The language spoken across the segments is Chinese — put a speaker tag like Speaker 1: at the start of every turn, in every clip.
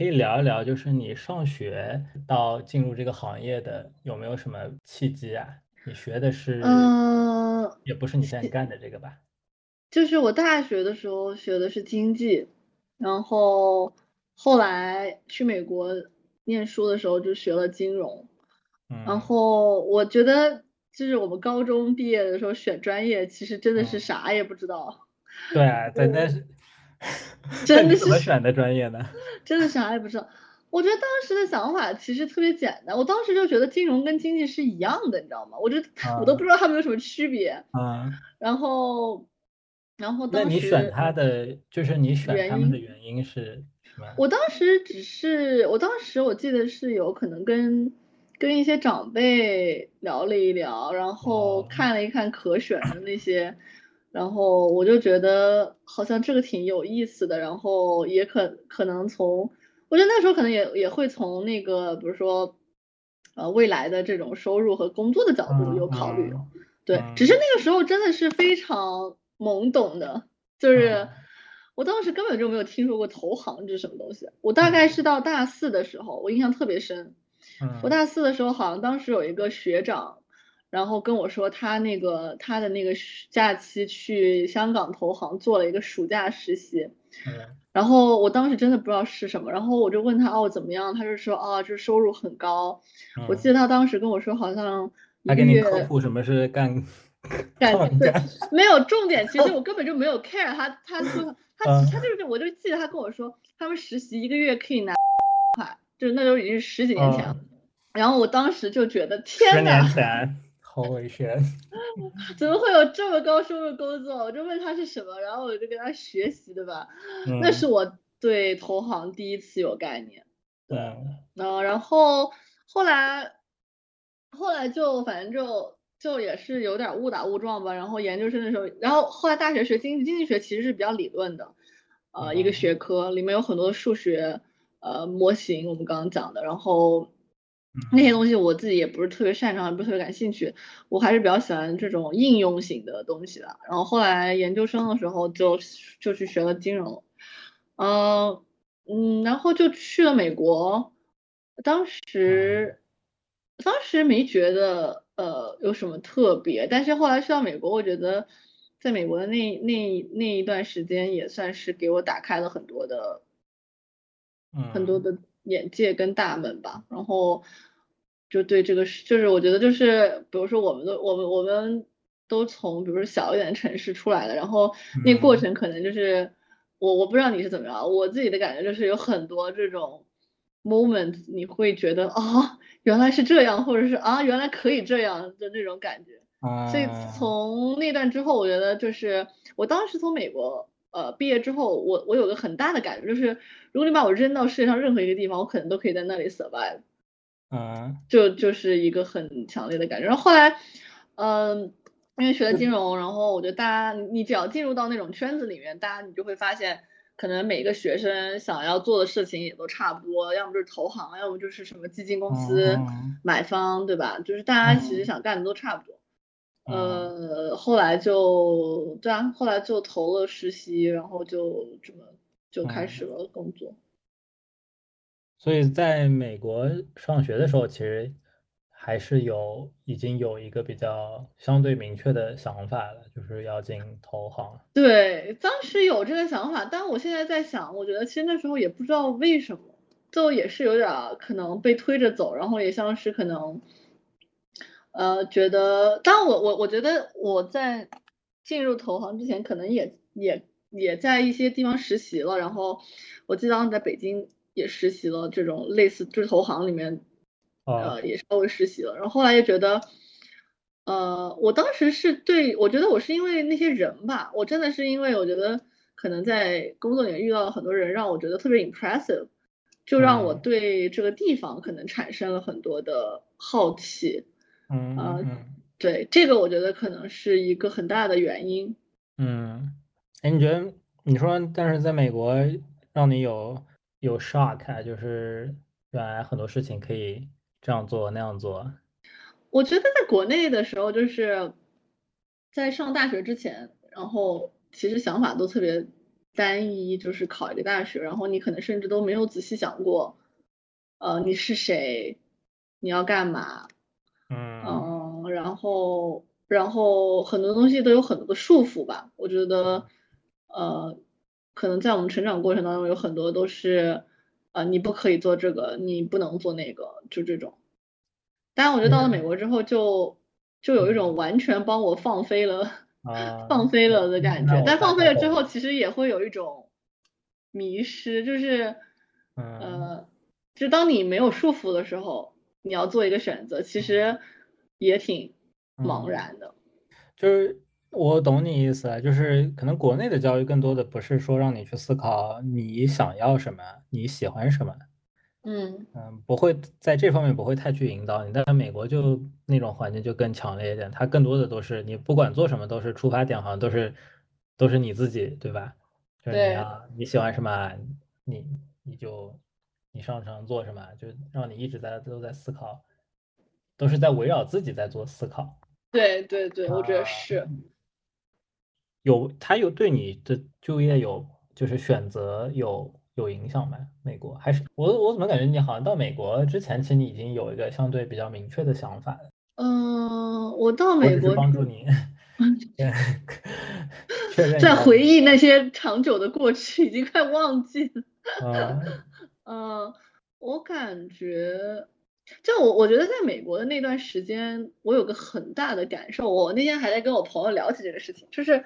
Speaker 1: 可以聊一聊，就是你上学到进入这个行业的有没有什么契机啊？你学的是，
Speaker 2: 嗯，
Speaker 1: 也不是你现在干的这个吧？
Speaker 2: 就是我大学的时候学的是经济，然后后来去美国念书的时候就学了金融，然
Speaker 1: 嗯。
Speaker 2: 后我觉得就是我们高中毕业的时候选专业，其实真的是
Speaker 1: 嗯，
Speaker 2: 啥也不知道，
Speaker 1: 对啊，但但是，那
Speaker 2: 真的
Speaker 1: 是怎么选的专业呢？
Speaker 2: 真的啥也不知道。我觉得当时的想法其实特别简单，我当时就觉得金融跟经济是一样的，你知道吗？我觉得 我都
Speaker 1: 啊
Speaker 2: 不知道他们有什么区别。
Speaker 1: 啊，
Speaker 2: 然后，然后当
Speaker 1: 那你选
Speaker 2: 时
Speaker 1: 它的，就是你选
Speaker 2: 原
Speaker 1: 他们的，原因是什么？
Speaker 2: 我当时只是，我当时我记得是有可能跟跟一些长辈聊了一聊，然后
Speaker 1: 哦，
Speaker 2: 看了一看可选的那些，然后我就觉得好像这个挺有意思的，然后也可可能从，我觉得那时候可能也也会从那个比如说，呃未来的这种收入和工作的角度
Speaker 1: 嗯
Speaker 2: 有考虑。
Speaker 1: 嗯
Speaker 2: 对，只是
Speaker 1: 嗯
Speaker 2: 那个时候真的是非常懵懂的，就是
Speaker 1: 嗯
Speaker 2: 我当时根本就没有听说过投行这是什么东西。我大概
Speaker 1: 嗯
Speaker 2: 是到大四的时候，我印象特别深。我
Speaker 1: 嗯
Speaker 2: 大四的时候，好像当时有一个学长，然后跟我说他那个他的那个假期去香港投行做了一个暑假实习，
Speaker 1: 嗯
Speaker 2: 然后我当时真的不知道是什么，然后我就问他哦怎么样，他就说啊这收入很高，我记
Speaker 1: 嗯，
Speaker 2: 得他当时跟我说好像
Speaker 1: 他给你科
Speaker 2: 月。
Speaker 1: 普什么是干
Speaker 2: 干对，没有重点，其实我根本就没有 care 他，他 说他他
Speaker 1: 嗯
Speaker 2: 就是我就记得他跟我说，他们实习一个月可以拿块，就是那时候已经是十几年前了。
Speaker 1: 嗯，
Speaker 2: 然后我当时就觉得
Speaker 1: 十
Speaker 2: 天
Speaker 1: 年
Speaker 2: 呐，
Speaker 1: 前，Holy shit！
Speaker 2: 怎么会有这么高收入工作？我就问他是什么，然后我就跟他学习，对吧？那是
Speaker 1: 嗯
Speaker 2: 我对投行第一次有概念。对，
Speaker 1: 嗯
Speaker 2: 嗯，然后后来后来就反正就就也是有点误打误撞吧。然后研究生的时候，然后后来大学学经济，经济学其实是比较理论的，呃，一个
Speaker 1: 嗯
Speaker 2: 学科里面有很多数学呃模型，我们刚刚讲的，然后那些
Speaker 1: 嗯。
Speaker 2: 东西我自己也不是特别擅长，也不是特别感兴趣，我还是比较喜欢这种应用型的东西的。然后后来研究生的时候就就去学了金融，嗯嗯，然后就去了美国，当
Speaker 1: 嗯。
Speaker 2: 时当时没觉得呃有什么特别，但是后来去到美国，我觉得在美国的那那那一段时间也算是给我打开了很多的很多
Speaker 1: 嗯。
Speaker 2: 的眼界跟大门吧，然后就对这个是，就是我觉得就是，比如说我们都我们我们都从比如说小一点的城市出来的，然后那过
Speaker 1: 嗯
Speaker 2: 程可能就是我我不知道你是怎么样，我自己的感觉就是有很多这种 moment，你会觉得啊原来是这样，或者是啊原来可以这样的那种感觉。所以
Speaker 1: 啊
Speaker 2: 从那段之后，我觉得就是我当时从美国呃毕业之后，我我有个很大的感觉，就是如果你把我扔到世界上任何一个地方，我可能都可以在那里 survive，
Speaker 1: 嗯
Speaker 2: 就就是一个很强烈的感觉。然后后来，嗯、因为学了金融，然后我觉得大家你你只要进入到那种圈子里面，大家你就会发现，可能每个学生想要做的事情也都差不多，要么就是投行，要么就是什么基金公司、
Speaker 1: 嗯
Speaker 2: 买方，对吧？就是大家其实
Speaker 1: 嗯
Speaker 2: 想干的都差不多。
Speaker 1: 嗯
Speaker 2: 呃，后来就对啊，后来就投了实习，然后就这么就开
Speaker 1: 嗯，
Speaker 2: 始了工作。
Speaker 1: 所以在美国上学的时候，其实还是有已经有一个比较相对明确的想法了，就是要进投行。
Speaker 2: 对，当时有这个想法，但我现在在想，我觉得其实那时候也不知道为什么，就也是有点儿可能被推着走，然后也像是可能，呃，觉得，当我我我觉得我在进入投行之前，可能也也也在一些地方实习了，然后我记得当时在北京也实习了这种类似就是投行里面，
Speaker 1: 哦
Speaker 2: 呃，也稍微实习了，然后后来也觉得。呃，我当时是对，我觉得我是因为那些人吧，我真的是因为我觉得可能在工作里面遇到了很多人，让我觉得特别 impressive，就让我
Speaker 1: 嗯
Speaker 2: 对这个地方可能产生了很多的好奇。
Speaker 1: 嗯
Speaker 2: 呃，
Speaker 1: 嗯
Speaker 2: 对，这个我觉得可能是一个很大的原因。
Speaker 1: 嗯，哎，你觉得你说，但是在美国让你有有 shock 啊，就是原来很多事情可以这样做那样做。
Speaker 2: 我觉得在国内的时候，就是在上大学之前，然后其实想法都特别单一，就是考一个大学，然后你可能甚至都没有仔细想过，呃，你是谁，你要干嘛，然后然后很多东西都有很多的束缚吧，我觉得，呃，可能在我们成长过程当中有很多都是，呃，你不可以做这个，你不能做那个，就这种。但我觉得到了美国之后就就有一种完全帮我放飞了。
Speaker 1: 啊，
Speaker 2: 放飞了的感觉，但放飞了之后，其实也会有一种迷失，就是
Speaker 1: 嗯。
Speaker 2: 呃，就当你没有束缚的时候，你要做一个选择，其实也挺茫
Speaker 1: 嗯
Speaker 2: 然的。
Speaker 1: 就是我懂你意思啊，就是可能国内的教育更多的不是说让你去思考你想要什么，你喜欢什么，
Speaker 2: 嗯
Speaker 1: 嗯，不会在这方面不会太去引导你。但是美国就那种环境就更强烈一点，它更多的都是你不管做什么都是出发点好像都是都是你自己，对吧？就是你
Speaker 2: 对
Speaker 1: 要你喜欢什么，你你就你擅长做什么，就让你一直在都在思考，都是在围绕自己在做思考。
Speaker 2: 对对对，我觉得
Speaker 1: 啊
Speaker 2: 是。
Speaker 1: 有，它有对你的就业有就是选择有有影响吗？美国还是我我怎么感觉你好像到美国之前，其实你已经有一个相对比较明确的想法了。
Speaker 2: 嗯，我到美国
Speaker 1: 帮助你
Speaker 2: 在回忆那些长久的过去，已经快忘记了。
Speaker 1: 嗯
Speaker 2: 嗯，我感觉，就我我觉得在美国的那段时间，我有个很大的感受。我那天还在跟我朋友聊起这个事情，就是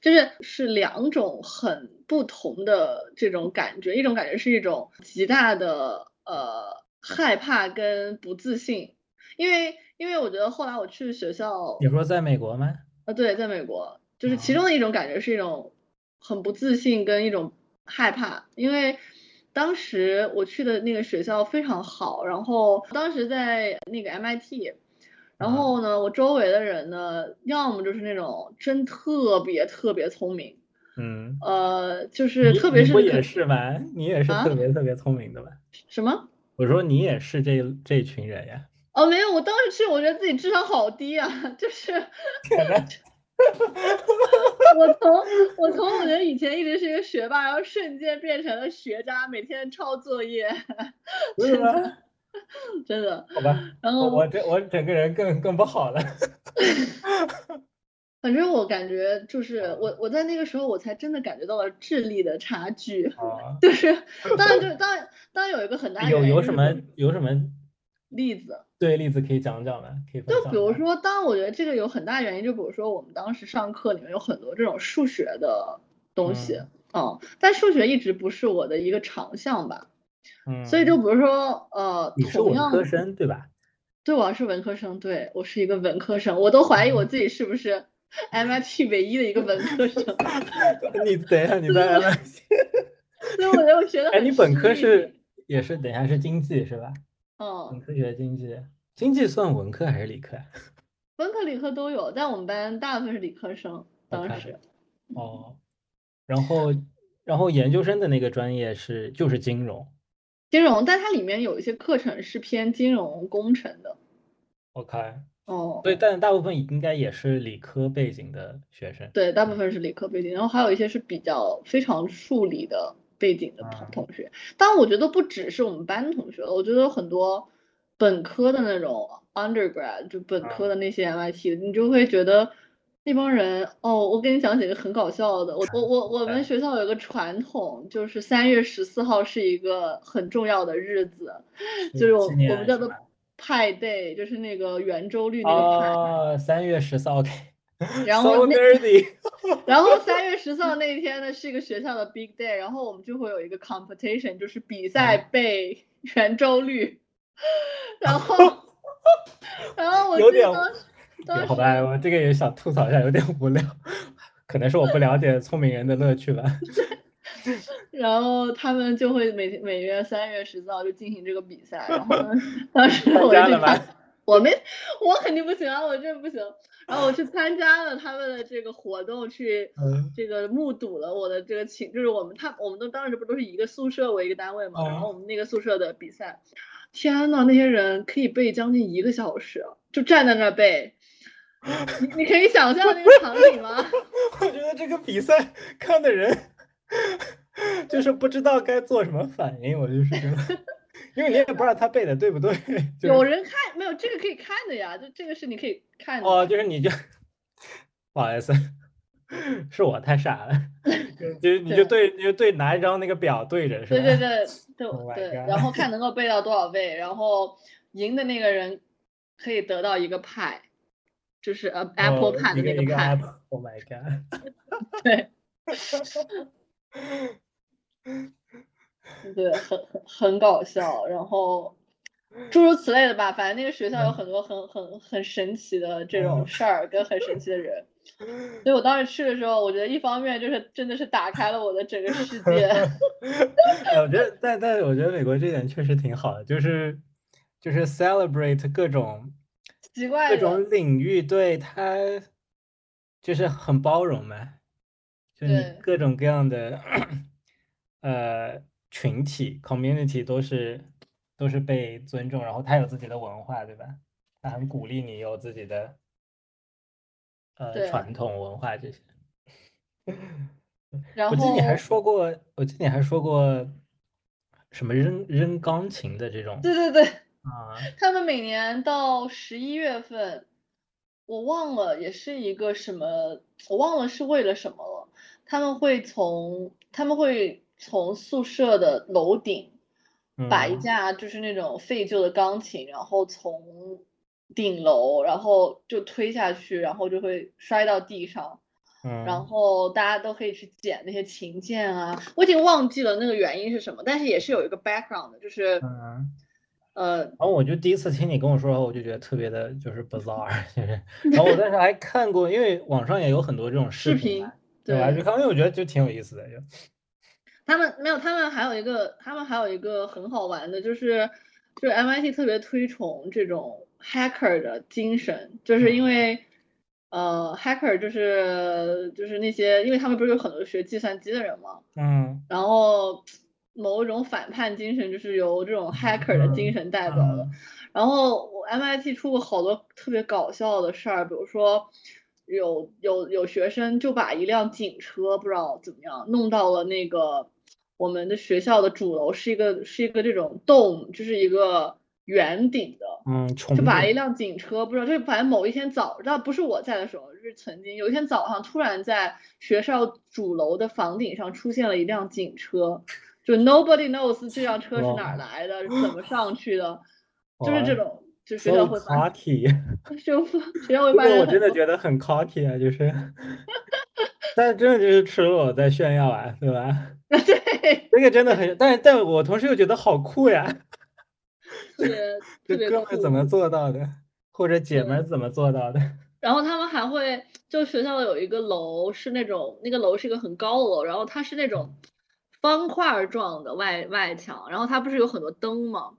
Speaker 2: 就是是两种很不同的这种感觉，一种感觉是一种极大的呃害怕跟不自信，因为因为我觉得后来我去学校，
Speaker 1: 你说在美国吗？
Speaker 2: 啊，对，在美国，就是其
Speaker 1: 嗯
Speaker 2: 中的一种感觉是一种很不自信跟一种害怕，因为当时我去的那个学校非常好，然后当时在那个 MIT，然
Speaker 1: 啊
Speaker 2: 后呢，我周围的人呢，要么就是那种真特别特别聪明，
Speaker 1: 嗯，
Speaker 2: 呃，就是特别是可
Speaker 1: 你不也是吗？你也是
Speaker 2: 啊
Speaker 1: 特别特别聪明的吧？
Speaker 2: 什么？
Speaker 1: 我说你也是这这群人呀。
Speaker 2: 哦，没有，我当时去，我觉得自己智商好低啊，就是 我从我从我觉得以前一直是一个学霸，然后瞬间变成了学渣，每天抄作业，
Speaker 1: 不是吗？
Speaker 2: 真的。
Speaker 1: 好吧，
Speaker 2: 然后
Speaker 1: 我我这我整个人更更不好了。
Speaker 2: 反正我感觉就是我我在那个时候我才真的感觉到了智力的差距，
Speaker 1: 啊，
Speaker 2: 就是当然就当然当然有一个很大的
Speaker 1: 有有什么有什么
Speaker 2: 例子，
Speaker 1: 对例子可以讲讲吗？可以分
Speaker 2: 就比如说，当然我觉得这个有很大原因，就比如说我们当时上课里面有很多这种数学的东西，嗯，但数学一直不是我的一个长项吧，
Speaker 1: 嗯，
Speaker 2: 所以就比如说呃，
Speaker 1: 你是文科生对吧？
Speaker 2: 对，我是文科生，对我是一个文科生，我都怀疑我自己是不是 MIT 唯一的一个文科生，
Speaker 1: 你等一下，你在 MIT？
Speaker 2: 所以我觉得我学的
Speaker 1: 哎，你本科是也是等一下是经济是吧？本
Speaker 2: 嗯，
Speaker 1: 科学经济，经济算文科还是理科啊？
Speaker 2: 文科理科都有，但我们班大部分是理科生，当时
Speaker 1: 哦，然后然后研究生的那个专业是就是金融。
Speaker 2: 金融，但它里面有一些课程是偏金融工程的
Speaker 1: ，，OK，
Speaker 2: 哦，
Speaker 1: 对，但大部分应该也是理科背景的学生。
Speaker 2: 对，大部分是理科背景，然后还有一些是比较非常数理的背景的同
Speaker 1: 嗯
Speaker 2: 同学。当然，我觉得不只是我们班同学，我觉得有很多本科的那种 undergrad 就本科的那些 MIT，你就会觉得那帮人哦，我跟你讲几个很搞笑的。我我我我们学校有个传统，就是三月十四号是一个很重要的日子，就是我我们叫做派 day，就是那个圆周率那个派。
Speaker 1: 哦，三月十四，OK。
Speaker 2: 然后 然后三月十四号那一天呢，是一个学校的 big day，然后我们就会有一个 competition，就是比赛
Speaker 1: 嗯。
Speaker 2: 背圆周率，然后，然后我
Speaker 1: 有点
Speaker 2: 记得当时
Speaker 1: 好吧，我这个也想吐槽一下，有点无聊，可能是我不了解聪明人的乐趣吧。
Speaker 2: 然后他们就会每每月三月十四号就进行这个比赛，然后呢，当时我就去看，我没，我肯定不行啊，我这不行。然后我去参加了他们的这个活动，去
Speaker 1: 嗯
Speaker 2: 这个目睹了我的这个情，就是我们他我们都当时不都是一个宿舍为一个单位嘛，然后
Speaker 1: 哦
Speaker 2: 我们那个宿舍的比赛，天呐，那些人可以背将近一个小时，就站在那儿背，你你可以想象那个场景吗？
Speaker 1: 我觉得这个比赛看的人 就是不知道该做什么反应，我就是觉得，因为你也不知道他背的对不对。就是
Speaker 2: 有人看没有？这个可以看的呀，就这个是你可以看的。
Speaker 1: 哦，就是你就不好意思，是我太傻了，就就你就对你就对拿一张那个表对着是吧？
Speaker 2: 对对对对
Speaker 1: Oh
Speaker 2: 对，然后看 能够背到多少位，然后赢的那个人可以得到一个派，就是呃 Apple
Speaker 1: 哦
Speaker 2: 派的
Speaker 1: 那个一个
Speaker 2: 那派
Speaker 1: ，Apple，Oh my god！
Speaker 2: 对对，很很很搞笑，然后诸如此类的吧，反正那个学校有
Speaker 1: 嗯
Speaker 2: 很多很很很神奇的这种
Speaker 1: 嗯
Speaker 2: 事儿跟很神奇的人，所以我当时去的时候，我觉得一方面就是真的是打开了我的整个世界，
Speaker 1: 哎，我觉得，但但我觉得美国这点确实挺好的，就是就是 celebrate 各种
Speaker 2: 奇怪各，
Speaker 1: 种领域，对他就是很包容嘛，就你各种各样的 呃群体 community 都是都是被尊重，然后他有自己的文化，对吧？他很鼓励你有自己的呃传统文化这些。
Speaker 2: 然后
Speaker 1: 我记得你还说过，我记得你还说过什么扔扔钢琴的这种
Speaker 2: 对对对。
Speaker 1: 啊，
Speaker 2: 他们每年到十一月份，我忘了也是一个什么，我忘了是为了什么了。他们会从他们会从宿舍的楼顶把一
Speaker 1: 嗯
Speaker 2: 架就是那种废旧的钢琴，然后从顶楼然后就推下去，然后就会摔到地上。然
Speaker 1: 嗯
Speaker 2: 后大家都可以去捡那些琴键啊，我已经忘记了那个原因是什么，但是也是有一个 background 的，就是
Speaker 1: 嗯，
Speaker 2: 呃，
Speaker 1: 然后我就第一次听你跟我说，我就觉得特别的就是 bizarre，就是，然后我当时还看过，因为网上也有很多这种视
Speaker 2: 视频
Speaker 1: 对吧？
Speaker 2: 对
Speaker 1: 就看，因为我觉得就挺有意思的，就
Speaker 2: 他们没有，他们还有一个，他们还有一个很好玩的，就是就是 MIT 特别推崇这种 hacker 的精神，就是因
Speaker 1: 嗯。
Speaker 2: 为呃 hacker 就是就是那些，因为他们不是有很多学计算机的人嘛，
Speaker 1: 嗯。
Speaker 2: 然后某一种反叛精神就是由这种 hacker 的精
Speaker 1: 嗯
Speaker 2: 神带走的。
Speaker 1: 嗯。
Speaker 2: 然后我 MIT 出过好多特别搞笑的事儿，比如说有有有学生就把一辆警车不知道怎么样弄到了那个我们的学校的主楼，是一个是一个这种洞，就是一个圆顶的。
Speaker 1: 嗯，
Speaker 2: 就把一辆警车，不知道，就是反正某一天早，那不是我在的时候，就是曾经有一天早上，突然在学校主楼的房顶上出现了一辆警车，就 nobody knows 这辆车是哪儿来的，是怎么上去的，就是这种，就 学校会发
Speaker 1: ，cocky。
Speaker 2: 就学校会发生很多，
Speaker 1: 真的觉得很 cocky 啊，就是，但真的就是赤裸裸在炫耀啊，对吧？
Speaker 2: 对，
Speaker 1: 这个真的很，但但我同时又觉得好酷呀，这哥们儿怎么做到的，或者姐们儿怎么做到的？
Speaker 2: 然后他们还会，就学校有一个楼是那种，那个楼是一个很高的楼，然后它是那种方块儿状的外外墙，然后它不是有很多灯吗？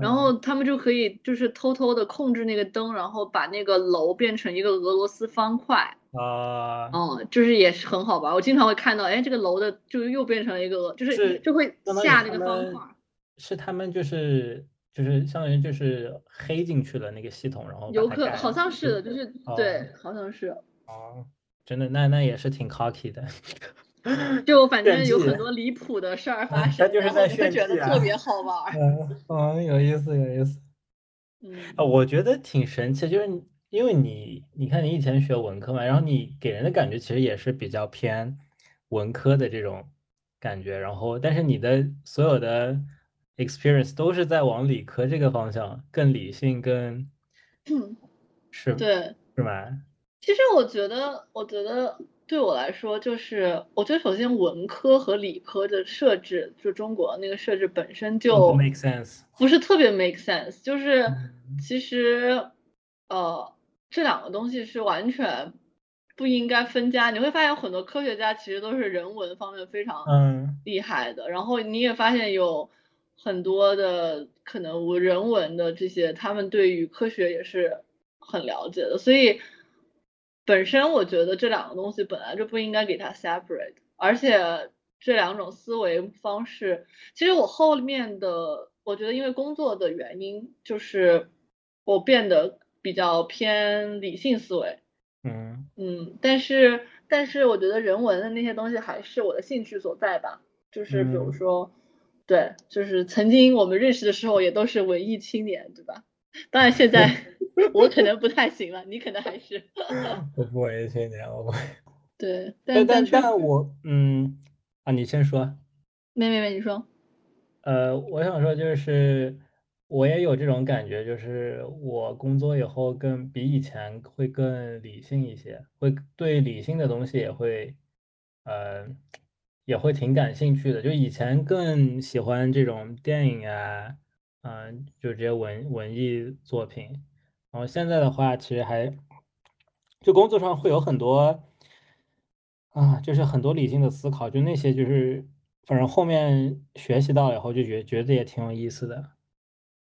Speaker 2: 然
Speaker 1: 嗯
Speaker 2: 后他们就可以就是偷偷的控制那个灯，然后把那个楼变成一个俄罗斯方块，
Speaker 1: 啊，
Speaker 2: 嗯，就是也是很好玩。我经常会看到，哎，这个楼的就又变成了一个，就是
Speaker 1: 是
Speaker 2: 就会下那个方块儿，
Speaker 1: 是他们就是就是相当于就是黑进去了那个系统，然后把
Speaker 2: 有可好像是的，就是对
Speaker 1: 哦，
Speaker 2: 好像是。
Speaker 1: 哦，真的那那也是挺 cocky 的，
Speaker 2: 就反正有很多离谱的事儿 发
Speaker 1: 他
Speaker 2: 生，
Speaker 1: 就
Speaker 2: 觉得特别好玩儿。
Speaker 1: 嗯嗯，有意思有意思。
Speaker 2: 嗯，
Speaker 1: 啊，我觉得挺神奇，就是你因为你，你看你以前学文科嘛，然后你给人的感觉其实也是比较偏文科的这种感觉，然后但是你的所有的 experience 都是在往理科这个方向，更理性，更 是
Speaker 2: 对，
Speaker 1: 是吗？
Speaker 2: 其实我觉得，我觉得对我来说，就是我觉得首先文科和理科的设置，就中国那个设置本身就
Speaker 1: make sense。
Speaker 2: 不是特别 make sense，就是
Speaker 1: 嗯
Speaker 2: 其实呃这两个东西是完全不应该分家。你会发现很多科学家其实都是人文方面非常
Speaker 1: 嗯
Speaker 2: 厉害的，然后你也发现有很多的可能我人文的这些，他们对于科学也是很了解的，所以本身我觉得这两个东西本来就不应该给它 separate，而且这两种思维方式，其实我后面的我觉得因为工作的原因，就是我变得比较偏理性思维，
Speaker 1: 嗯
Speaker 2: 嗯，但是但是我觉得人文的那些东西还是我的兴趣所在吧。就是比如说，对，就是曾经我们认识的时候也都是文艺青年，对吧？当然现在 我可能不太行了，你可能还是。
Speaker 1: 我不文艺青年，我不会。
Speaker 2: 对，
Speaker 1: 但
Speaker 2: 但
Speaker 1: 但我嗯啊，你先说。
Speaker 2: 没没没，你说。
Speaker 1: 呃，我想说就是，我也有这种感觉，就是我工作以后更比以前会更理性一些，会对理性的东西也会，呃，也会挺感兴趣的。就以前更喜欢这种电影啊，嗯，就这些文文艺作品，然后现在的话，其实还就工作上会有很多啊，就是很多理性的思考，就那些就是。反正后面学习到了以后，就觉觉得也挺有意思的。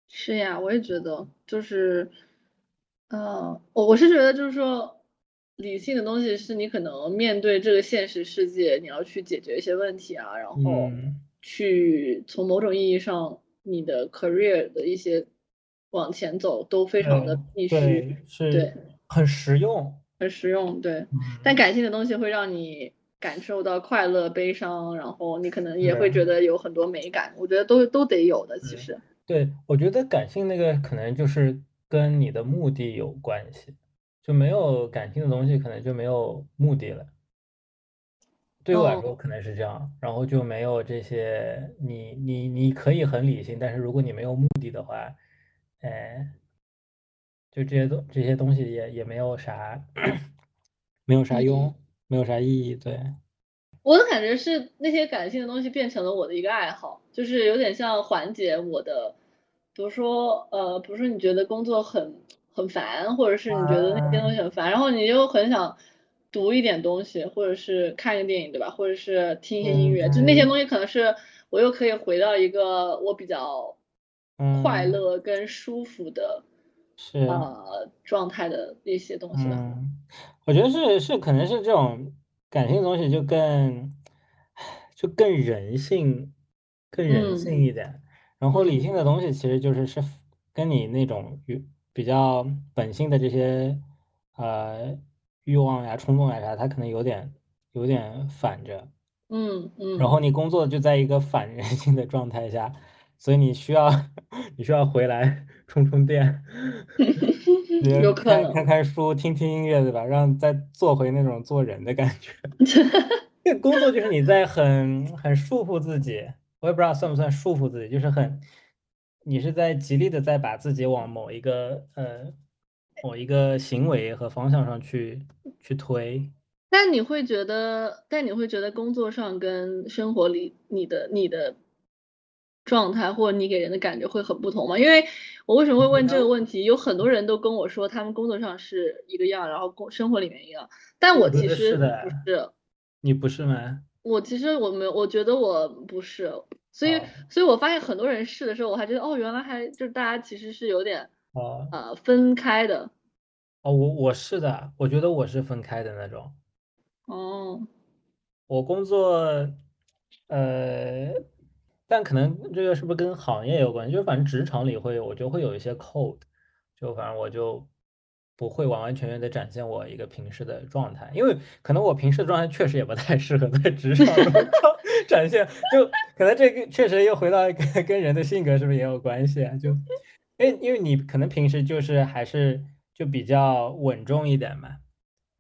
Speaker 2: 是呀，我也觉得，就是，呃，我我是觉得，就是说，理性的东西是你可能面对这个现实世界，你要去解决一些问题啊，然后去从某种意义上，你的 career 的一些往前走都非常的必须，
Speaker 1: 对，很实用，
Speaker 2: 很实用，对。但感性的东西会让你。感受到快乐、悲伤，然后你可能也会觉得有很多美感，我觉得都都得有的。其实，
Speaker 1: 对我觉得感性那个可能就是跟你的目的有关系，就没有感性的东西，可能就没有目的了。对我来说可能是这样，然后就没有这些，你你你可以很理性，但是如果你没有目的的话，哎，就这些东这些东西也也没有啥，没有啥用。没有啥意义，对。
Speaker 2: 我的感觉是那些感性的东西变成了我的一个爱好，就是有点像缓解我的，比如说呃，比如说你觉得工作很很烦，或者是你觉得那些东西很烦，然后你又很想读一点东西，或者是看一个电影，对吧？或者是听一些音乐，就那些东西可能是我又可以回到一个我比较快乐跟舒服的。
Speaker 1: 是
Speaker 2: 呃状态的一些东西
Speaker 1: 吧，我觉得是是可能是这种感性的东西就更就更人性更人性一点，然后理性的东西其实就是是跟你那种比较本性的这些呃欲望呀冲动呀啥，它可能有点有点反着，
Speaker 2: 嗯嗯，
Speaker 1: 然后你工作就在一个反人性的状态下。所以你需要，你需要回来 充充电，看看看书，听听音乐，对吧？让再做回那种做人的感觉。这工作就是你在很很束缚自己，我也不知道算不算束缚自己，就是很，你是在极力的在把自己往某一个呃某一个行为和方向上去去推。
Speaker 2: 但你会觉得，但你会觉得工作上跟生活里你的你的。状态或者你给人的感觉会很不同吗？因为我为什么会问这个问题？有很多人都跟我说，他们工作上是一个样，然后工生活里面一样。但我其实不是，
Speaker 1: 你不是吗？
Speaker 2: 我其实我没有，我觉得我不是，所以所以我发现很多人试的时候，我还觉得哦，原来还就是大家其实是有点呃分开的。
Speaker 1: 哦，我我是的，我觉得我是分开的那种。
Speaker 2: 哦，
Speaker 1: 我工作，呃。但可能这个是不是跟行业有关系？就反正职场里会，我就会有一些 code，就反正我就不会完完全全的展现我一个平时的状态，因为可能我平时的状态确实也不太适合在职场中 展现，就可能这个确实又回到一个跟人的性格是不是也有关系啊？就，因为因为你可能平时就是还是就比较稳重一点嘛，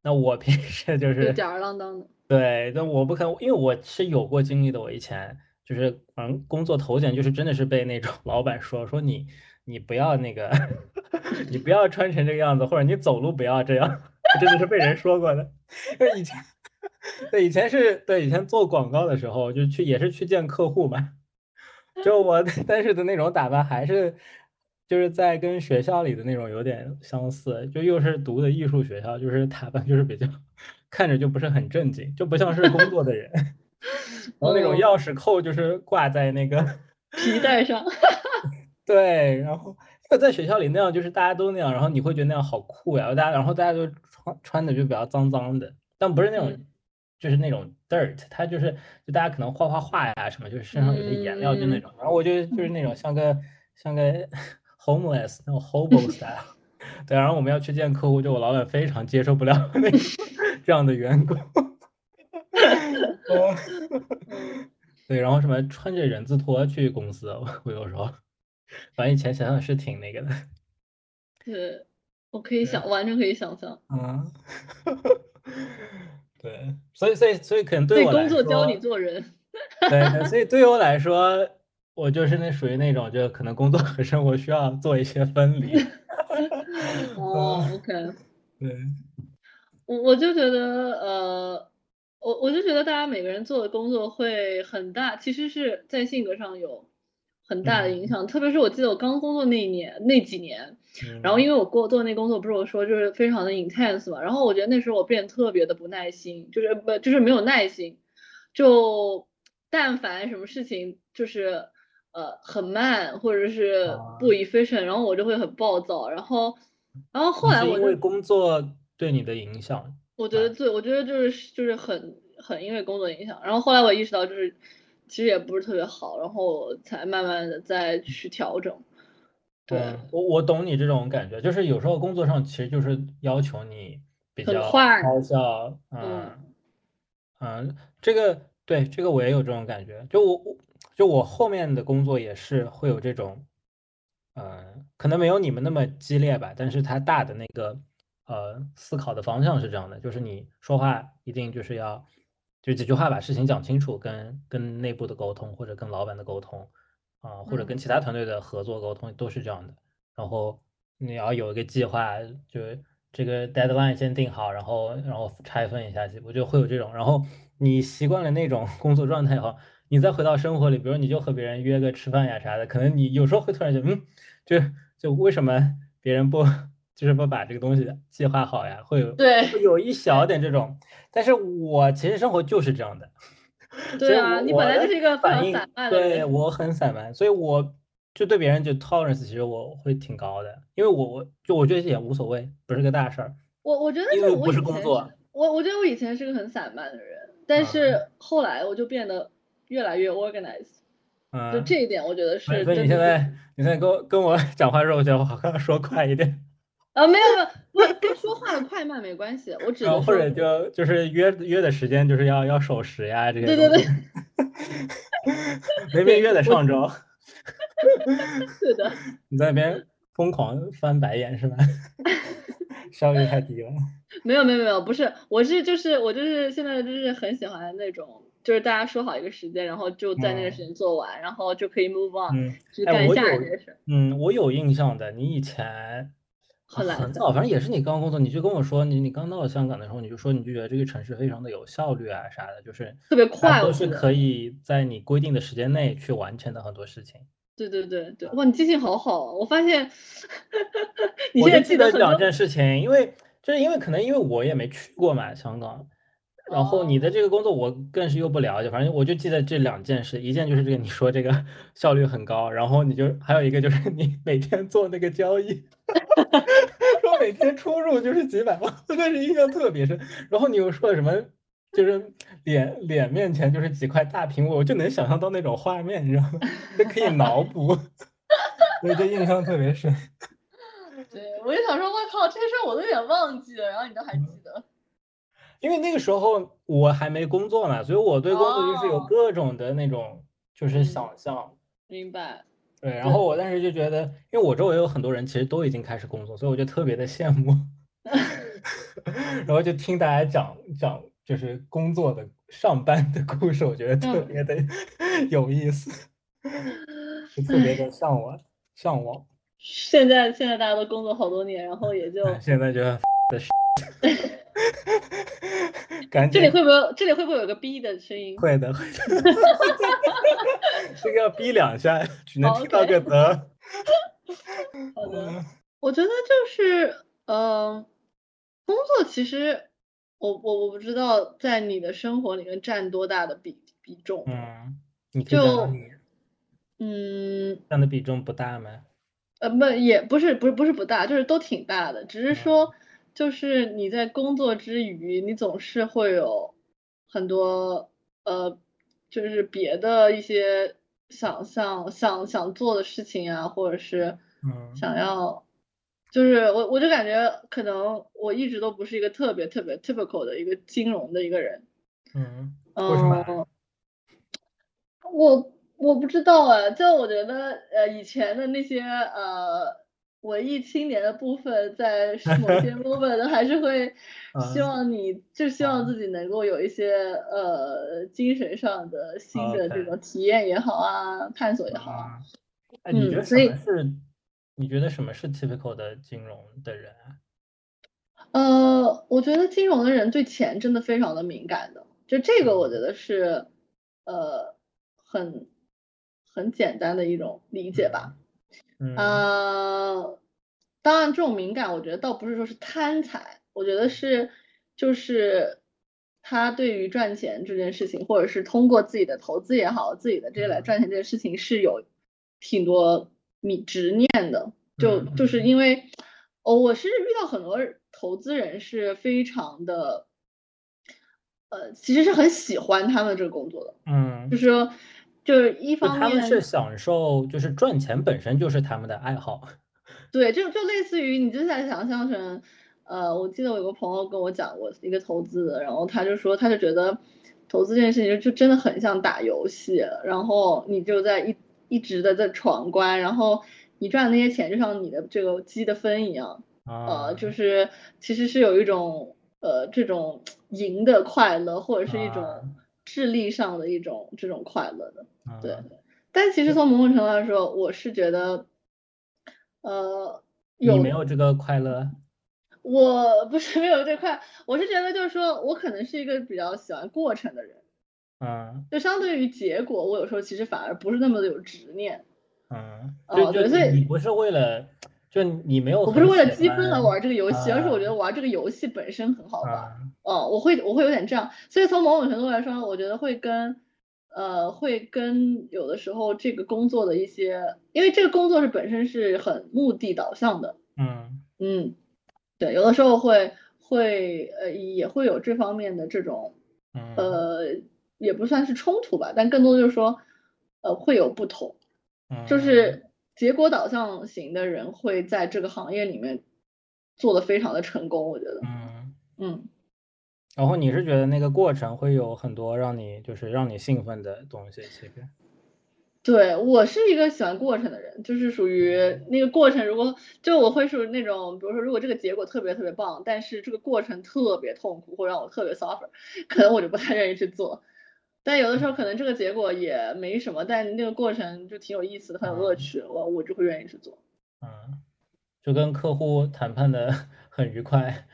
Speaker 1: 那我平时就是
Speaker 2: 吊儿郎当的，
Speaker 1: 对，但我不可能，因为我是有过经历的，我以前。就是反正工作头衔就是真的是被那种 老板说说你你不要那个 你不要穿成这个样子，或者你走路不要这样，真的是被人说过的。因为以前对以前是对以前做广告的时候就去也是去见客户嘛，就我但是的那种打扮还是就是在跟学校里的那种有点相似，就又是读的艺术学校，就是打扮就是比较看着就不是很正经，就不像是工作的人。然后那种钥匙扣就是挂在那个
Speaker 2: 皮带上，
Speaker 1: 对，然后在学校里那样就是大家都那样，然后你会觉得那样好酷呀，大家然后大家就穿穿的就比较脏脏的，但不是那种就是那种 dirt，它就是就大家可能画画画呀什么，就是身上有些颜料就那种，然后我就就是那种像个像个 homeless 那种 hobo style，对，然后我们要去见客户，就我老板非常接受不了 那这样的员工。对，然后什么穿着人字拖去公司，我有时候，反正以前想想是挺那个的。
Speaker 2: 对，我可以想，完全可以想象。
Speaker 1: 嗯，对，所以所以所以可能对我
Speaker 2: 来说，工作教你做人。
Speaker 1: 对，所以对于我来说，我就是那属于那种，就可能工作和生活需要做一些分离。
Speaker 2: 哦，OK。
Speaker 1: 对，
Speaker 2: 我我就觉得，呃，我我就觉得大家每个人做的工作会很大，其实是在性格上有很大的影响。特别是我记得我刚工作那一年那几年，然后因为我过做那工作，不是我说就是非常的 intense 嘛，然后我觉得那时候我变得特别的不耐心，就是不就是没有耐心，就。但凡什么事情就是呃很慢或者是不 efficient，然后我就会很暴躁，然后然后后来我
Speaker 1: 因为工作对你的影响，
Speaker 2: 我觉得对，我觉得就是就是很很因为工作影响，然后后来我意识到就是其实也不是特别好，然后才慢慢的再去调整。对，
Speaker 1: 我我懂你这种感觉，就是有时候工作上其实就是要求你比较高效，嗯嗯，这个。对，这个我也有这种感觉。就我我就我后面的工作也是会有这种，嗯，可能没有你们那么激烈吧，但是它大的那个呃思考的方向是这样的，就是你说话一定就是要就几句话把事情讲清楚，跟跟内部的沟通或者跟老板的沟通啊，或者跟其他团队的合作沟通都是这样的。然后你要有一个计划，就这个 deadline 先定好，然后然后拆分一下去，我觉得会有这种，然后。你习惯了那种 工作状态以后，你再回到生活里，比如你就和别人约个吃饭呀啥的，可能你有时候会突然觉得，嗯，就就为什么别人不就是不把这个东西计划好呀？会有
Speaker 2: 对，
Speaker 1: 会有一小点这种。但是我其实生活就是这样的。
Speaker 2: 对啊，你本来就是一个
Speaker 1: 反应散漫的对我很散漫，所以我就对别人就 tolerance，其实我会挺高的，因为我我就我觉得也无所谓，不是个大事儿。
Speaker 2: 我我觉得
Speaker 1: 因为不是工作，
Speaker 2: 我我觉得我以前是个很散漫的人。但是后来我就变得越来越 organized，嗯就这一点我觉得是。
Speaker 1: 所以你现在你现在跟我跟我 讲话的时候，我觉得我好像说快一点。
Speaker 2: 啊，没有没有，不 跟说话的快慢没关系，我只能
Speaker 1: 或者就就是约约的时间就是要要守时呀这些。
Speaker 2: 对对对。
Speaker 1: 没被约的上周。
Speaker 2: 是的。
Speaker 1: 你在那边疯狂翻白眼是吧？效率太低了。
Speaker 2: 没有没有没有，不是，我是就是我就是现在就是很喜欢那种，就是大家说好一个时间，然后就在那个时间做完，然后就可以 move on，去干下一件事。
Speaker 1: 嗯，我有印象的，你以前
Speaker 2: 很
Speaker 1: 很早，反正也是你刚工作，你就跟我说，你你刚到香港的时候，你就说你就觉得这个城市非常的有效率啊啥的，就是
Speaker 2: 特别快，
Speaker 1: 都是可以在你规定的时间内去完成的很多事情。
Speaker 2: 对对对对，哇，你记性好好，我发现，你
Speaker 1: 现
Speaker 2: 在记
Speaker 1: 得两件事情，因为。就是因为可能因为我也没去过嘛香港，然后你的这个工作我更是又不了解，反正我就记得这两件事，一件就是这个你说这个 效率很高，然后你就还有一个就是你每天做那个交易，说每天出入就是几百万，但是印象特别深。然后你又说什么，就是脸脸面前就是几块大苹果，我就能想象到那种画面，你知道吗？就可以脑补，所以这印象特别深。
Speaker 2: 对，我就想说，我靠，这事儿我都有点忘记了，然后你都还记得。
Speaker 1: 因为那个时候我还没工作嘛，所以我对工作就是有各种的那种就是想象。
Speaker 2: 明白。
Speaker 1: 对，然后我当时就觉得，因为我周围有很多人其实都已经开始工作，所以我就特别的羡慕。然后就听大家讲讲就是工作的上班的故事，我觉得特别的 有意思，就特别的向往向往。
Speaker 2: 现在现在大家都工作好多年，然后也就
Speaker 1: 现在就 赶紧。
Speaker 2: 这里会不会这里会不会有个逼的声音？
Speaker 1: 会的，会的。这个要逼两下，只能听到个
Speaker 2: 得。好的，我觉得就是嗯，工作其实我我我不知道在你的生活里面占多大的比比重。
Speaker 1: 嗯，你就
Speaker 2: 嗯，
Speaker 1: 占的比重不大吗？
Speaker 2: 呃不也不是不是不是不大，就是都挺大的，只是说就是你在工作之余，你总是会有很多呃，就是别的一些想象想想做的事情啊，或者是想要，就是我我就感觉可能我一直都不是一个特别特别 typical 的一个金融的一个人，
Speaker 1: 嗯，为什么？
Speaker 2: 我我不知道啊，就我觉得呃以前的那些呃文艺青年的部分，在某些 moment 还是会希望你就希望自己能够有一些呃精神上的新的这种体验也好啊，探索也好。
Speaker 1: 哎，你觉得什么是？你觉得什么是 typical 的金融的人啊？
Speaker 2: 呃，我觉得金融的人对钱真的非常的敏感的，就这个我觉得是呃很很简单的一种理解吧。
Speaker 1: 嗯。
Speaker 2: 呃，当然这种敏感，我觉得倒不是说是贪财，我觉得是就是他对于赚钱这件事情，或者是通过自己的投资也好，自己的这些来赚钱这件事情是有挺多。你执念的，就就是因为，哦，我是遇到很多投资人是非常的，呃，其实是很喜欢他们这个工作的，
Speaker 1: 嗯，
Speaker 2: 就是说，就是一方面
Speaker 1: 他们是享受，就是赚钱本身就是他们的爱好，
Speaker 2: 对，就就类似于你就在想象成，呃，我记得我有个朋友跟我讲过一个投资的，然后他就说，他就觉得投资这件事情就真的很像打游戏，然后你就在一。一直的在闯关，然后你赚的那些钱就像你的这个积的分一样，呃，就是其实是有一种呃这种赢的快乐，或者是一种智力上的一种这种快乐的，对。但其实从某种程度来说，我是觉得，呃，
Speaker 1: 你没有这个快乐。
Speaker 2: 我不是没有这块，我是觉得就是说我可能是一个比较喜欢过程的人。
Speaker 1: 嗯，
Speaker 2: 就相对于结果，我有时候其实反而不是那么的有执念。
Speaker 1: 嗯，哦，
Speaker 2: 对，所以
Speaker 1: 你不是为了，就你没有，
Speaker 2: 我不是为了积分而玩这个游戏，而是我觉得玩这个游戏本身很好玩。哦，我会我会有点这样，所以从某种程度来说，我觉得会跟呃会跟有的时候这个工作的一些，因为这个工作是本身是很目的导向的。
Speaker 1: 嗯
Speaker 2: 嗯，对，有的时候会会呃也会有这方面的这种呃。也不算是冲突吧，但更多就是说，呃，会有不同，就是结果导向型的人会在这个行业里面做的非常的成功，我觉得，
Speaker 1: 嗯
Speaker 2: 嗯。
Speaker 1: 然后你是觉得那个过程会有很多让你就是让你兴奋的东西，其实。
Speaker 2: 对我是一个喜欢过程的人，就是属于那个过程，如果就我会属于那种，比如说如果这个结果特别特别棒，但是这个过程特别痛苦，或让我特别 suffer，可能我就不太愿意去做。但有的时候可能这个结果也没什么，但那个过程就挺有意思的，很有乐趣，我我就会愿意去做。
Speaker 1: 嗯，就跟客户谈判的 很愉快，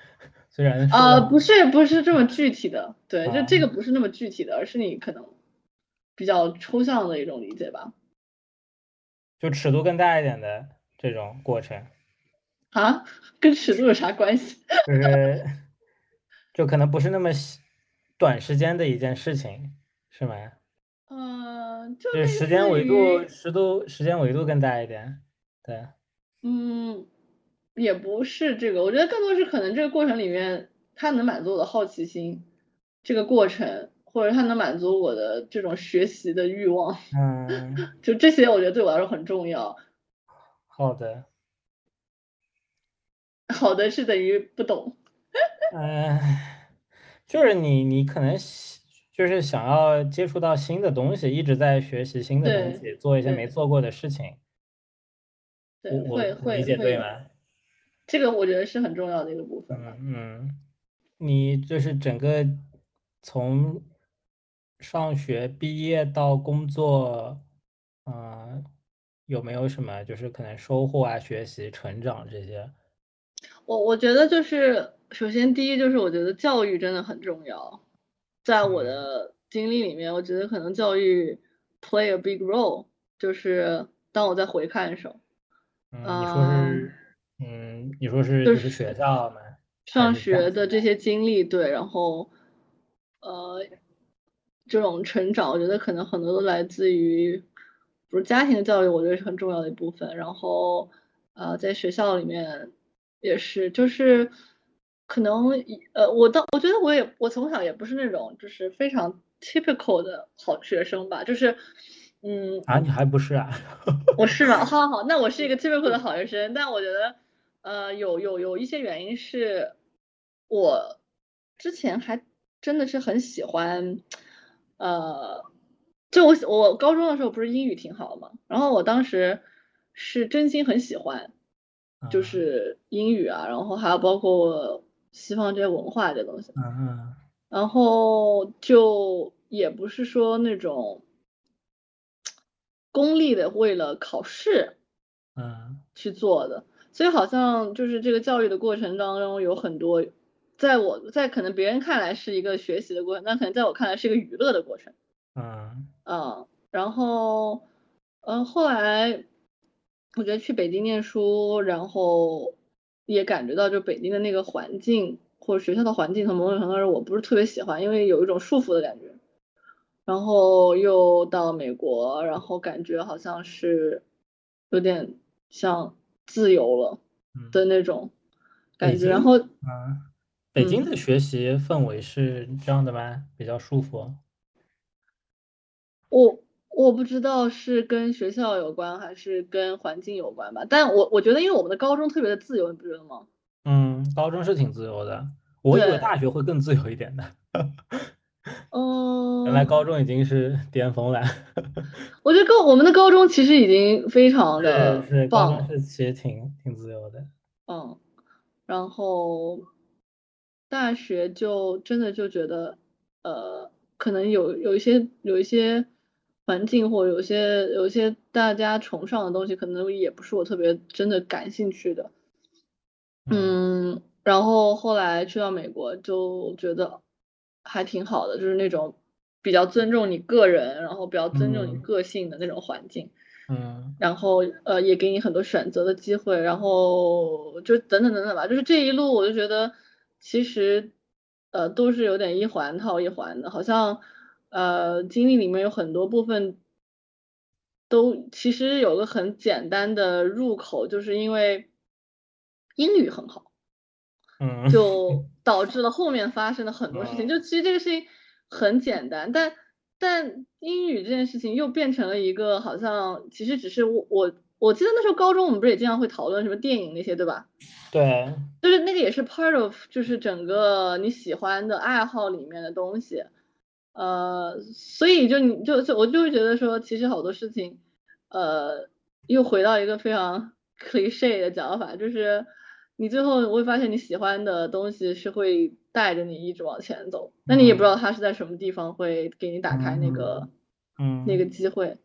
Speaker 1: 虽然
Speaker 2: 啊不是不是这么具体的，对，就这个不是那么具体的，而是你可能比较抽象的一种理解吧。
Speaker 1: 就尺度更大一点的这种过程
Speaker 2: 啊，跟尺度有啥关系？
Speaker 1: 就是，就可能不是那么短时间的一件事情。是吗？
Speaker 2: 嗯，
Speaker 1: 就时间维度、时度、时间维度更大一点，对。
Speaker 2: 嗯，也不是这个，我觉得更多是可能这个过程里面，它能满足我的好奇心，这个过程，或者它能满足我的这种学习的欲望。
Speaker 1: 嗯，
Speaker 2: 就这些，我觉得对我来说很重要。
Speaker 1: 好的。
Speaker 2: 好的是等于不懂。
Speaker 1: 嗯，就是你，你可能。就是想要接触到新的东西，一直在学习新的东西，做一些没做过的事情。
Speaker 2: 对，会会
Speaker 1: 理解对吗？
Speaker 2: 这个我觉得是很重要的一个部分。
Speaker 1: 嗯嗯，你就是整个从上学毕业到工作，嗯，有没有什么就是可能收获啊、学习、成长这些？
Speaker 2: 我我觉得就是首先第一就是我觉得教育真的很重要。在我的经历里面，我觉得可能教育 play a big role，就是当我在回看的时候，
Speaker 1: 嗯，你说是，嗯，你说是就是学校吗？
Speaker 2: 上学的这些经历，对，然后，呃，这种成长，我觉得可能很多都来自于，不是家庭的教育，我觉得是很重要的一部分。然后，呃，在学校里面也是，就是。可能呃，我到我觉得我也我从小也不是那种就是非常 typical 的好学生吧，就是嗯
Speaker 1: 啊，你还不是啊？
Speaker 2: 我是吗？好好好，那我是一个 typical 的好学生，但我觉得呃有有有一些原因是，我之前还真的是很喜欢，呃，就我我高中的时候不是英语挺好的嘛，然后我当时是真心很喜欢，就
Speaker 1: 啊
Speaker 2: 是英语啊，然后还有包括西方这些文化这东西，
Speaker 1: 嗯嗯。
Speaker 2: 然后就也不是说那种功利的为了考试
Speaker 1: 嗯。
Speaker 2: 去做的，所以好像就是这个教育的过程当中有很多，在我在可能别人看来是一个学习的过程，但可能在我看来是一个娱乐的过程。
Speaker 1: 嗯。
Speaker 2: 嗯，然后，嗯，后来我觉得去北京念书，然后也感觉到就北京的那个环境或者学校的环境，从某种程度上我不是特别喜欢，因为有一种束缚的感觉。然后又到美国，然后感觉好像是有点像自由了
Speaker 1: 嗯，
Speaker 2: 的那种感觉，然后
Speaker 1: 嗯，北京
Speaker 2: 嗯
Speaker 1: 的学习氛围是这样的吗？比较舒服？
Speaker 2: 我我不知道是跟学校有关还是跟环境有关吧，但我我觉得因为我们的高中特别的自由，你不觉得吗？
Speaker 1: 嗯，高中是挺自由的，我以为，大学会更自由一点的，原来
Speaker 2: 嗯，
Speaker 1: 高中已经是巅峰了。
Speaker 2: 我觉得高我们的高中其实已经非常的
Speaker 1: 是，高
Speaker 2: 棒了，
Speaker 1: 中是其实挺挺自由的。
Speaker 2: 嗯，然后大学就真的就觉得，呃，可能有有一些有一些环境或有些有些大家崇尚的东西，可能也不是我特别真的感兴趣的。
Speaker 1: 嗯
Speaker 2: 嗯，然后后来去到美国就觉得还挺好的，就是那种比较尊重你个人，然后比较尊重你
Speaker 1: 嗯
Speaker 2: 个性的那种环境。
Speaker 1: 嗯
Speaker 2: 然后呃也给你很多选择的机会，然后就等等等等吧，就是这一路我就觉得其实呃都是有点一环套一环的，好像呃经历里面有很多部分都其实有个很简单的入口，就是因为英语很好。
Speaker 1: 嗯
Speaker 2: 就 导致了后面发生的很多事情。
Speaker 1: 嗯
Speaker 2: 就其实这个事情很简单，但但英语这件事情又变成了一个好像其实只是我我我记得那时候高中我们不是也经常会讨论什么电影那些，对吧？
Speaker 1: 对，
Speaker 2: 就是那个也是 part of 就是整个你喜欢的爱好里面的东西。呃，所以就你就就我就会觉得说，其实好多事情，呃，又回到一个非常 cliche 的讲法，就是你最后会发现你喜欢的东西是会带着你一直往前走，那你也不知道它是在什么地方会给你打开那个
Speaker 1: 嗯。
Speaker 2: 那个机会。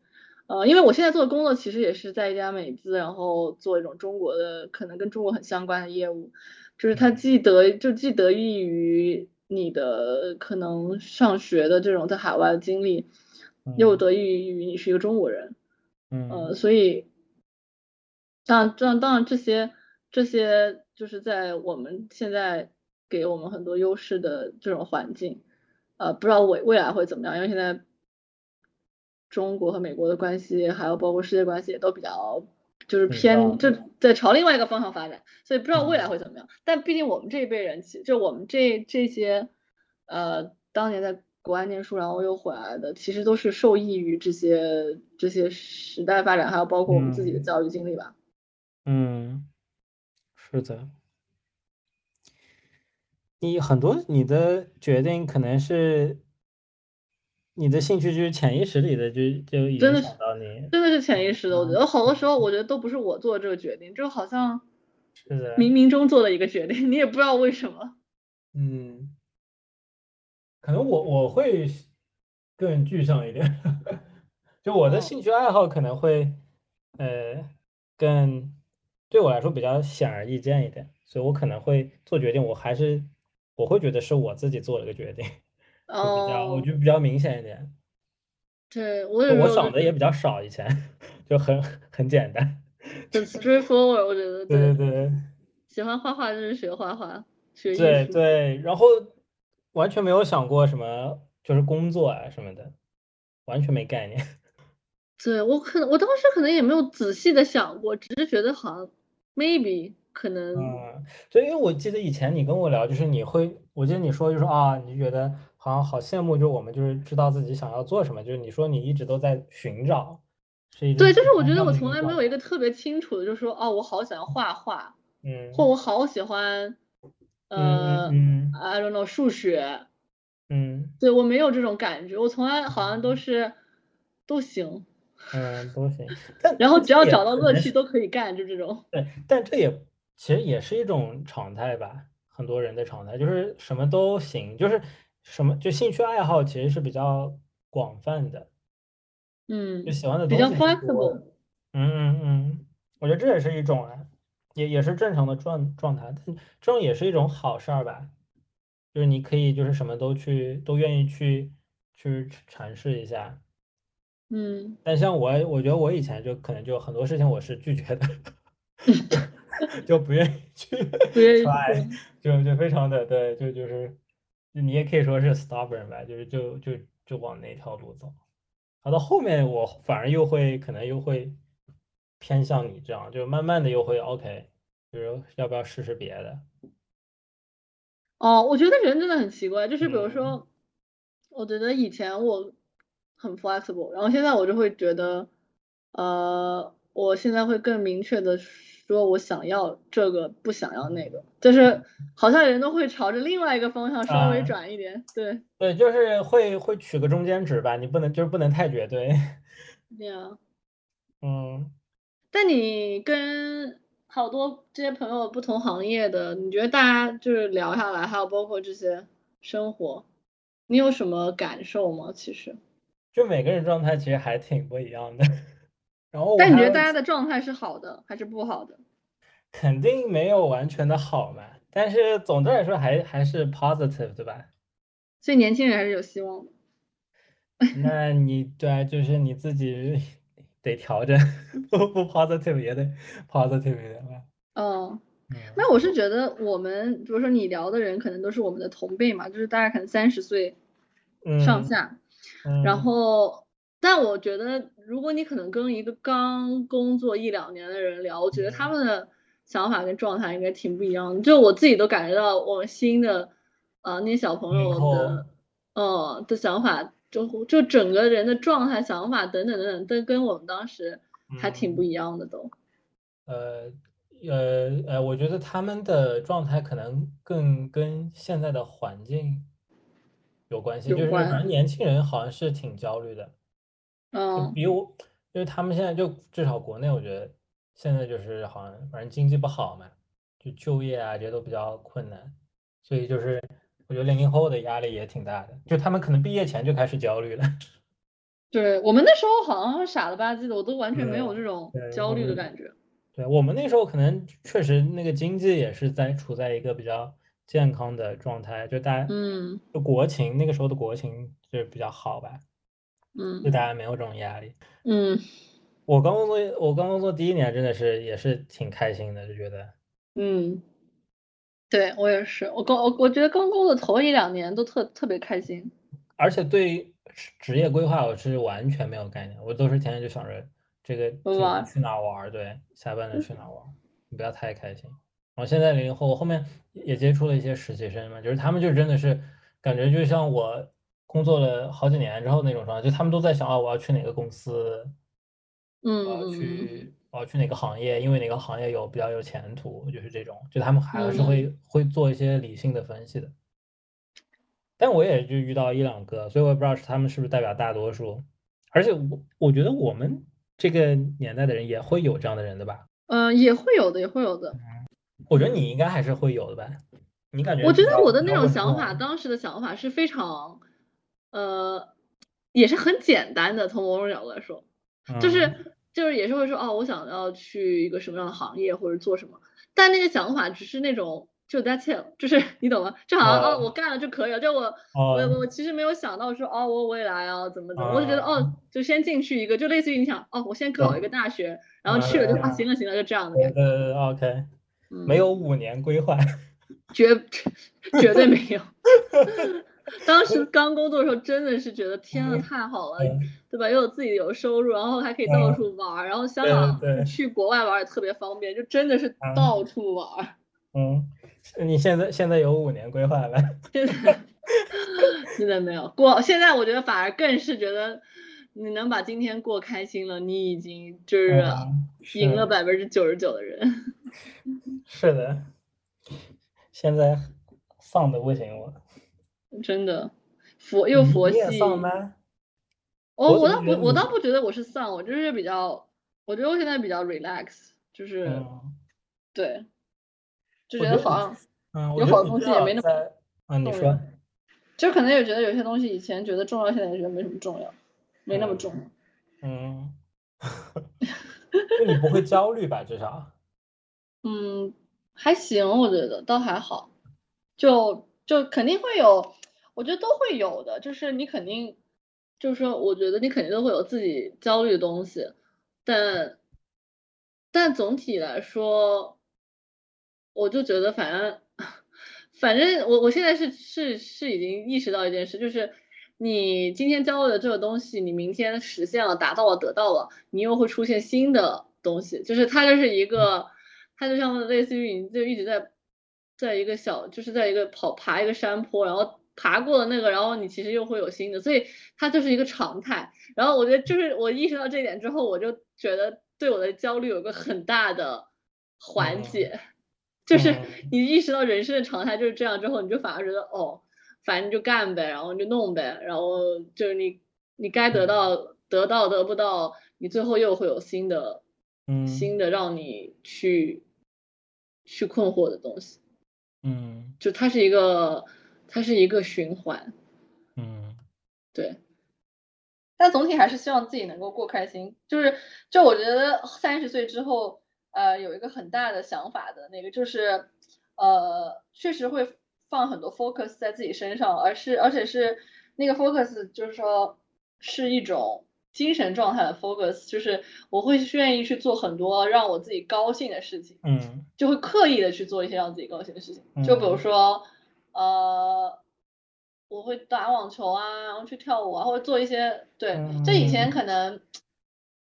Speaker 2: 呃，因为我现在做的工作其实也是在一家美资，然后做一种中国的可能跟中国很相关的业务，就是它
Speaker 1: 嗯。
Speaker 2: 既得就既得益于你的可能上学的这种在海外的经历，又
Speaker 1: 嗯。
Speaker 2: 得益于你是一个中国人，呃，
Speaker 1: 嗯。
Speaker 2: 所以当然当然当然这些这些就是在我们现在给我们很多优势的这种环境，呃，不知道未未来会怎么样，因为现在中国和美国的关系，还有包括世界关系也都比较就是偏就在朝另外一个方向发展，所以不知道未来
Speaker 1: 嗯
Speaker 2: 会怎么样。但毕竟我们这一辈人，其就我们这这些呃当年在国外念书然后又回来的，其实都是受益于这些这些时代发展，还有包括我们自己的
Speaker 1: 嗯
Speaker 2: 教育经历吧。
Speaker 1: 嗯，是的。你很多你的决定可能是你的兴趣就是潜意识里的就就影响到你。
Speaker 2: 真的是潜意识的，我觉
Speaker 1: 嗯
Speaker 2: 得好多时候我觉得都不是我做这个决定，就好像
Speaker 1: 是的，
Speaker 2: 冥冥中做的一个决定，你也不知道为什么。
Speaker 1: 嗯，可能我我会更具象一点，就我的
Speaker 2: 嗯
Speaker 1: 兴趣爱好可能会，呃，更对我来说比较显而易见一点，所以我可能会做决定，我还是我会觉得是我自己做了个决定，就比较我
Speaker 2: 哦，
Speaker 1: 觉得比较明显一点，
Speaker 2: 对，我
Speaker 1: 我想的也比较少，以前就很很简单，
Speaker 2: 很 straightforward，我觉得
Speaker 1: 对对
Speaker 2: 对，喜欢画画就是学画画，学艺
Speaker 1: 对
Speaker 2: 术。
Speaker 1: 对，然后完全没有想过什么，就是工作啊什么的，完全没概念。
Speaker 2: 对，我可能我当时可能也没有仔细的想过，只是觉得好像 maybe 可能
Speaker 1: 嗯，所以因为我记得以前你跟我聊，就是你会，我记得你说就是啊，你觉得好像好羡慕，就是我们就是知道自己想要做什么，就是你说你一直都在寻找，是一
Speaker 2: 对，就是我觉得我从来没有一
Speaker 1: 个
Speaker 2: 特别清楚的，就是说哦，我好想要画画，嗯或
Speaker 1: 嗯
Speaker 2: 我好喜欢，呃
Speaker 1: 嗯
Speaker 2: ，I don't know 数学，
Speaker 1: 嗯
Speaker 2: 对，我没有这种感觉，我从来好像都是都行，
Speaker 1: 嗯，都行。但
Speaker 2: 然后只要找到乐趣都可以干，就这种。
Speaker 1: 对，但这也其实也是一种常态吧，很多人的常态就是什么都行，就是什么就兴趣爱好其实是比较广泛的，嗯就
Speaker 2: 嗯，
Speaker 1: 喜欢的
Speaker 2: 比较
Speaker 1: 东西是多
Speaker 2: flexible。
Speaker 1: 嗯嗯嗯，我觉得这也是一种啊，也也是正常的状状态，但这种也是一种好事儿吧，就是你可以就是什么都去都愿意去去尝试一下。
Speaker 2: 嗯，
Speaker 1: 但像我，我觉得我以前就可能就很多事情我是拒绝的，就不愿意去
Speaker 2: 不愿意
Speaker 1: 就就非常的对，就就是你也可以说是 stubborn 吧，就是就就就往那条路走。好到后面我反而又会可能又会偏向你这样，就慢慢的又会 OK，就是要不要试试别的？
Speaker 2: 哦，我觉得人真的很奇怪，就是比如
Speaker 1: 嗯
Speaker 2: 说，我觉得以前我很 flexible，然后现在我就会觉得，呃，我现在会更明确的说我想要这个，不想要那个，就是好像人都会朝着另外一个方向稍微
Speaker 1: 啊
Speaker 2: 转一点，对，
Speaker 1: 对，就是会会取个中间值吧，你不能就是不能太绝对。
Speaker 2: 对啊。
Speaker 1: 嗯。
Speaker 2: 但你跟好多这些朋友不同行业的，你觉得大家就是聊下来，还有包括这些生活，你有什么感受吗？其实，
Speaker 1: 就每个人状态其实还挺不一样的。然后
Speaker 2: 但你觉得大家的状态是好的还是不好的？
Speaker 1: 肯定没有完全的好嘛，但是总的来说还还是 positive，对吧？
Speaker 2: 所以年轻人还是有希望的。
Speaker 1: 那你对啊，就是你自己得调整，不不 positive 也得 positive 一点吧。
Speaker 2: 嗯，
Speaker 1: 嗯
Speaker 2: 那我是觉得我们，比如说你聊的人，可能都是我们的同辈嘛，就是大概可能三十岁上
Speaker 1: 嗯
Speaker 2: 下，
Speaker 1: 嗯，
Speaker 2: 然后，但我觉得，如果你可能跟一个刚工作一两年的人聊，我觉得他
Speaker 1: 嗯
Speaker 2: 们的想法跟状态应该挺不一样的。就我自己都感觉到，我们新的，呃，那些小朋友的，呃，的想法，就就整个人的状态、想法等等等等，都跟我们当时还挺不
Speaker 1: 嗯
Speaker 2: 一样的都。
Speaker 1: 呃呃呃，我觉得他们的状态可能更跟现在的环境有关系，就是反正年轻人好像是挺焦虑的。就
Speaker 2: 嗯
Speaker 1: 比我，因为他们现在就至少国内，我觉得现在就是好像反正经济不好嘛，就就业啊这些都比较困难，所以就是我觉得零零后的压力也挺大的，就他们可能毕业前就开始焦虑了。
Speaker 2: 对，我们那时候好像傻了吧唧的，我都完全没有这种，焦虑的感觉。
Speaker 1: 对我们那时候可能确实那个经济也是在处在一个比较健康的状态，就大家
Speaker 2: 嗯
Speaker 1: 就国情那个时候的国情就是比较好吧，就
Speaker 2: 嗯
Speaker 1: 大家没有这种压力。
Speaker 2: 嗯
Speaker 1: 我刚工作，我刚工作第一年真的是也是挺开心的，就觉得。
Speaker 2: 嗯。对，我也是，我刚我我觉得刚工作头一两年都特特别开心。
Speaker 1: 而且对于职职业规划，我是完全没有概念，我都是天天就想着这个去哪儿玩儿，对，下班了去哪儿玩儿，你不要太开心。我现在零零后，我后面也接触了一些实习生嘛，就是他们就真的是感觉就像我工作了好几年之后那种状态，就他们都在想啊，我要去哪个公司，嗯我要去我要去哪个行业，因为哪个行业有比较有前途，就是这种，就他们还是
Speaker 2: 嗯
Speaker 1: 会会做一些理性的分析的。但我也就遇到一两个，所以我也不知道是他们是不是代表大多数。而且我我觉得我们这个年代的人也会有这样的人的吧？
Speaker 2: 嗯，也会有的，也会有的。
Speaker 1: 我觉得你应该还是会有的吧？你感觉
Speaker 2: 我觉得我的那种想法，当时的想法是非常，呃，也是很简单的。从某种角度来说，就
Speaker 1: 嗯
Speaker 2: 是就是也是会说，哦，我想要去一个什么样的行业或者做什么，但那个想法只是那种就 that's it，就是 你懂吗？就好像哦，
Speaker 1: 哦
Speaker 2: 我干了就可以了。就我我
Speaker 1: 哦
Speaker 2: 我其实没有想到说，哦，我未来啊怎么怎么，我就觉得
Speaker 1: 啊
Speaker 2: 哦，就先进去一个，就类似于你想，哦，我先考一个大学，然后去了就啊，行了行了，就这样的
Speaker 1: 对
Speaker 2: 感觉。
Speaker 1: 对对，OK，
Speaker 2: 嗯，
Speaker 1: 没有五年规划。
Speaker 2: 绝绝对没有。当时刚工作的时候，真的是觉得天呐，
Speaker 1: 嗯
Speaker 2: 太好了，
Speaker 1: 嗯
Speaker 2: 对吧？又有自己有收入，然后还可以到处玩儿，然后香港
Speaker 1: 对
Speaker 2: 去国外玩儿也特别方便，就真的是
Speaker 1: 嗯
Speaker 2: 到处玩儿。
Speaker 1: 嗯，你现在现在有五年规划了？
Speaker 2: 现在现在没有过，现在我觉得反而更是觉得你能把今天过开心了，你已经就是
Speaker 1: 嗯
Speaker 2: 赢了
Speaker 1: 是
Speaker 2: 百分之九十九的人。
Speaker 1: 是的，现在丧的不行我。
Speaker 2: 真的，佛又佛系。
Speaker 1: 丧吗？
Speaker 2: 我我倒不
Speaker 1: 我
Speaker 2: 倒不觉得我是丧，我就是比较，我觉得我现在比较 relax，就是、
Speaker 1: 嗯，
Speaker 2: 对，就
Speaker 1: 觉得
Speaker 2: 好像
Speaker 1: 嗯，
Speaker 2: 有好东
Speaker 1: 觉得你至
Speaker 2: 西也没那么
Speaker 1: 少在，嗯，你说，
Speaker 2: 就可能也觉得有些东西以前觉得重要，现在也觉得没什么重要，没那么
Speaker 1: 嗯
Speaker 2: 重要。
Speaker 1: 嗯，就你不会焦虑吧？至少，
Speaker 2: 嗯，还行，我觉得倒还好，就就肯定会有，我觉得都会有的，就是你肯定，就是说，我觉得你肯定都会有自己焦虑的东西，但但总体来说，我就觉得反正反正我我现在是是是已经意识到一件事，就是你今天焦虑的这个东西，你明天实现了、达到了、得到了，你又会出现新的东西，就是它就是一个，它就像类似于你就一直在在一个小，就是在一个跑爬一个山坡，然后爬过了那个，然后你其实又会有新的，所以它就是一个常态。然后我觉得就是我意识到这点之后，我就觉得对我的焦虑有个很大的缓
Speaker 1: 嗯
Speaker 2: 解。就是
Speaker 1: 嗯
Speaker 2: 你意识到人生的常态就是这样之后，你就反而觉得哦，反正就干呗，然后你就弄呗，然后就是你你该得
Speaker 1: 嗯。
Speaker 2: 到得到得不到，你最后又会有新的
Speaker 1: 嗯。
Speaker 2: 新的让你去去困惑的东西，
Speaker 1: 嗯。
Speaker 2: 就它是一个它是一个循环，
Speaker 1: 嗯。
Speaker 2: 对。但总体还是希望自己能够过开心，就是就我觉得三十岁之后，呃，有一个很大的想法的那个就是，呃，确实会放很多 focus 在自己身上，而是而且是那个 focus 就是说是一种精神状态的 focus，就是我会愿意去做很多让我自己高兴的事情，
Speaker 1: 嗯。
Speaker 2: 就会刻意的去做一些让自己高兴的事情，就比如
Speaker 1: 嗯
Speaker 2: 说，呃，我会打网球啊，然后去跳舞啊，或者做一些，对，这以前
Speaker 1: 嗯。
Speaker 2: 可能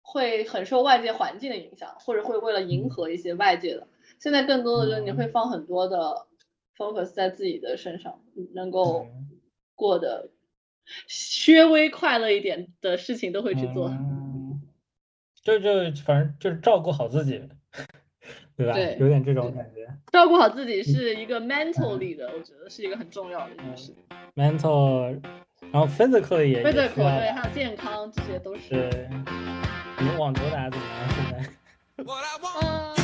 Speaker 2: 会很受外界环境的影响，或者会为了迎
Speaker 1: 嗯
Speaker 2: 合一些外界的，现在更多的就是你会
Speaker 1: 嗯。
Speaker 2: 放很多的 focus 在自己的身上，能够
Speaker 1: 嗯
Speaker 2: 过得稍微快乐一点的事情都会去做，
Speaker 1: 嗯，就就反正就是照顾好自己，对吧？
Speaker 2: 对
Speaker 1: 有点这种感觉。
Speaker 2: 照顾好自己是一个 mentally 的，我觉得是一个很重要的一件事。
Speaker 1: mental，然后 physical 也也
Speaker 2: physical 对，还有健康这些都是。
Speaker 1: 对，你们网球打的怎么样？现在.
Speaker 2: 嗯，